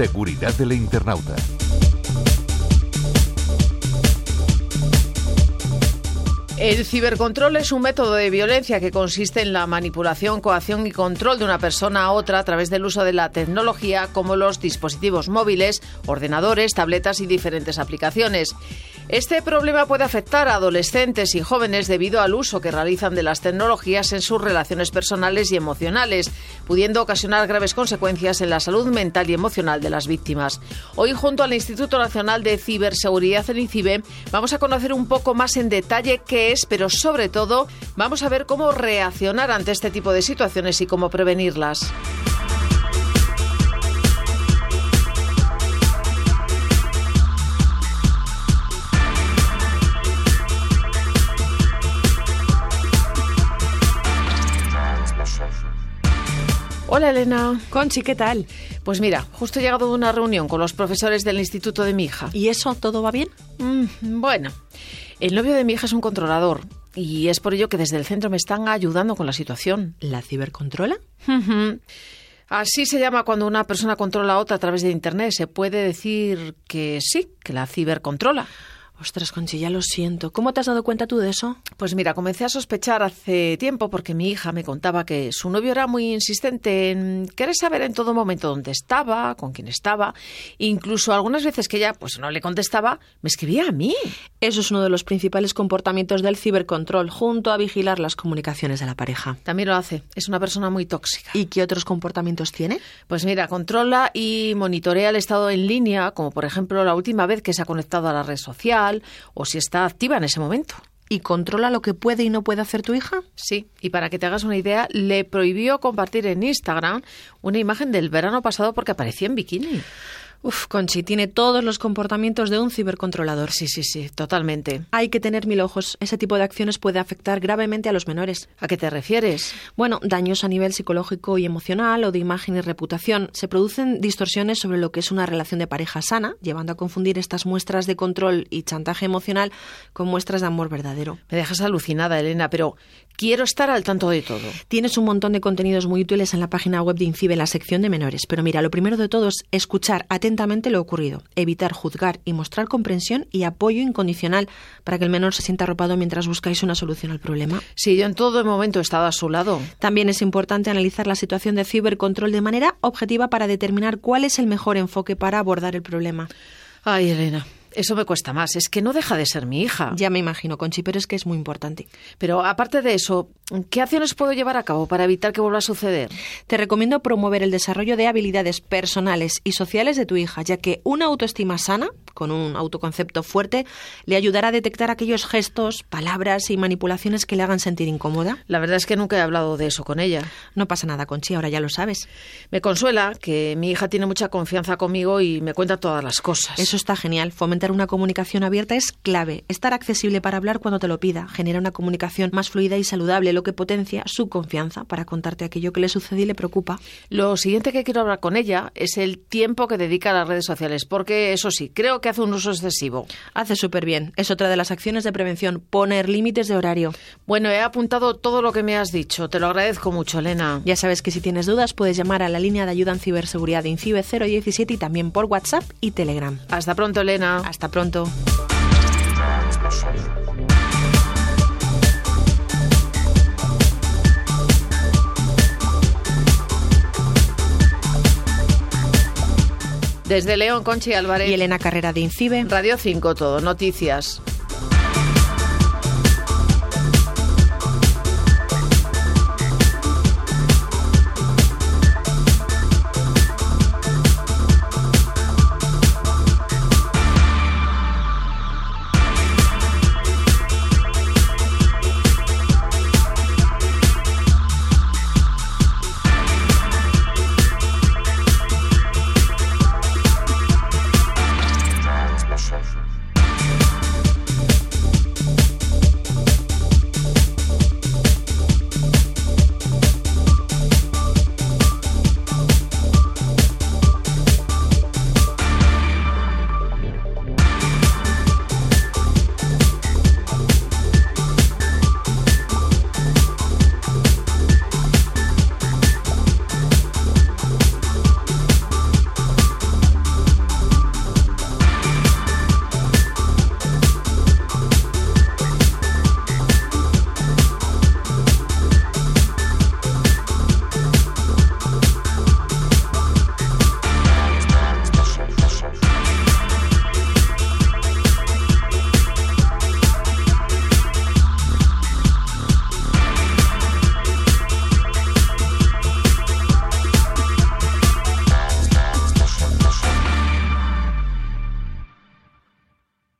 Seguridad del internauta. El cibercontrol es un método de violencia que consiste en la manipulación, coacción y control de una persona a otra a través del uso de la tecnología como los dispositivos móviles, ordenadores, tabletas y diferentes aplicaciones. Este problema puede afectar a adolescentes y jóvenes debido al uso que realizan de las tecnologías en sus relaciones personales y emocionales, pudiendo ocasionar graves consecuencias en la salud mental y emocional de las víctimas. Hoy, junto al Instituto Nacional de Ciberseguridad, el INCIBE, vamos a conocer un poco más en detalle qué es, pero sobre todo vamos a ver cómo reaccionar ante este tipo de situaciones y cómo prevenirlas. Hola Elena. Conchi, ¿qué tal? Pues mira, justo he llegado de una reunión con los profesores del instituto de mi hija. ¿Y eso todo va bien? Mm, bueno, el novio de mi hija es un controlador y es por ello que desde el centro me están ayudando con la situación. ¿La cibercontrola? Así se llama cuando una persona controla a otra a través de Internet. Se puede decir que sí, que la cibercontrola. Ostras, Conchi, ya lo siento. ¿Cómo te has dado cuenta tú de eso? Pues mira, comencé a sospechar hace tiempo porque mi hija me contaba que su novio era muy insistente en querer saber en todo momento dónde estaba, con quién estaba. Incluso algunas veces que ella pues no le contestaba, me escribía a mí. Eso es uno de los principales comportamientos del cibercontrol, junto a vigilar las comunicaciones de la pareja. También lo hace. Es una persona muy tóxica. ¿Y qué otros comportamientos tiene? Pues mira, controla y monitorea el estado en línea, como por ejemplo la última vez que se ha conectado a la red social o si está activa en ese momento. ¿Y controla lo que puede y no puede hacer tu hija? Sí, y para que te hagas una idea, le prohibió compartir en Instagram una imagen del verano pasado porque aparecía en bikini. Uf, Conchi, tiene todos los comportamientos de un cibercontrolador. Sí, sí, sí, totalmente. Hay que tener mil ojos. Ese tipo de acciones puede afectar gravemente a los menores. ¿A qué te refieres? Bueno, daños a nivel psicológico y emocional o de imagen y reputación. Se producen distorsiones sobre lo que es una relación de pareja sana, llevando a confundir estas muestras de control y chantaje emocional con muestras de amor verdadero. Me dejas alucinada, Elena, pero quiero estar al tanto de todo. Tienes un montón de contenidos muy útiles en la página web de INCIBE, en la sección de menores. Pero mira, lo primero de todo es escuchar atentamente lo ocurrido, evitar juzgar y mostrar comprensión y apoyo incondicional para que el menor se sienta arropado mientras buscáis una solución al problema. Sí, yo en todo momento he estado a su lado. También es importante analizar la situación de cibercontrol de manera objetiva para determinar cuál es el mejor enfoque para abordar el problema. Ay, Elena, eso me cuesta más. Es que no deja de ser mi hija. Ya me imagino, Conchi, pero es que es muy importante. Pero aparte de eso, ¿qué acciones puedo llevar a cabo para evitar que vuelva a suceder? Te recomiendo promover el desarrollo de habilidades personales y sociales de tu hija, ya que una autoestima sana, con un autoconcepto fuerte, le ayudará a detectar aquellos gestos, palabras y manipulaciones que le hagan sentir incómoda. La verdad es que nunca he hablado de eso con ella. No pasa nada, Conchi, ahora ya lo sabes. Me consuela que mi hija tiene mucha confianza conmigo y me cuenta todas las cosas. Eso está genial. Una comunicación abierta es clave. Estar accesible para hablar cuando te lo pida genera una comunicación más fluida y saludable, lo que potencia su confianza para contarte aquello que le sucede y le preocupa. Lo siguiente que quiero hablar con ella es el tiempo que dedica a las redes sociales, porque eso sí, creo que hace un uso excesivo. Hace súper bien. Es otra de las acciones de prevención, poner límites de horario. Bueno, he apuntado todo lo que me has dicho. Te lo agradezco mucho, Elena. Ya sabes que si tienes dudas puedes llamar a la línea de ayuda en ciberseguridad de INCIBE 017 y también por WhatsApp y Telegram. Hasta pronto, Elena. Hasta pronto. Desde León, Conchi Álvarez. Y Elena Carrera de Incibe. Radio 5 Todo, noticias.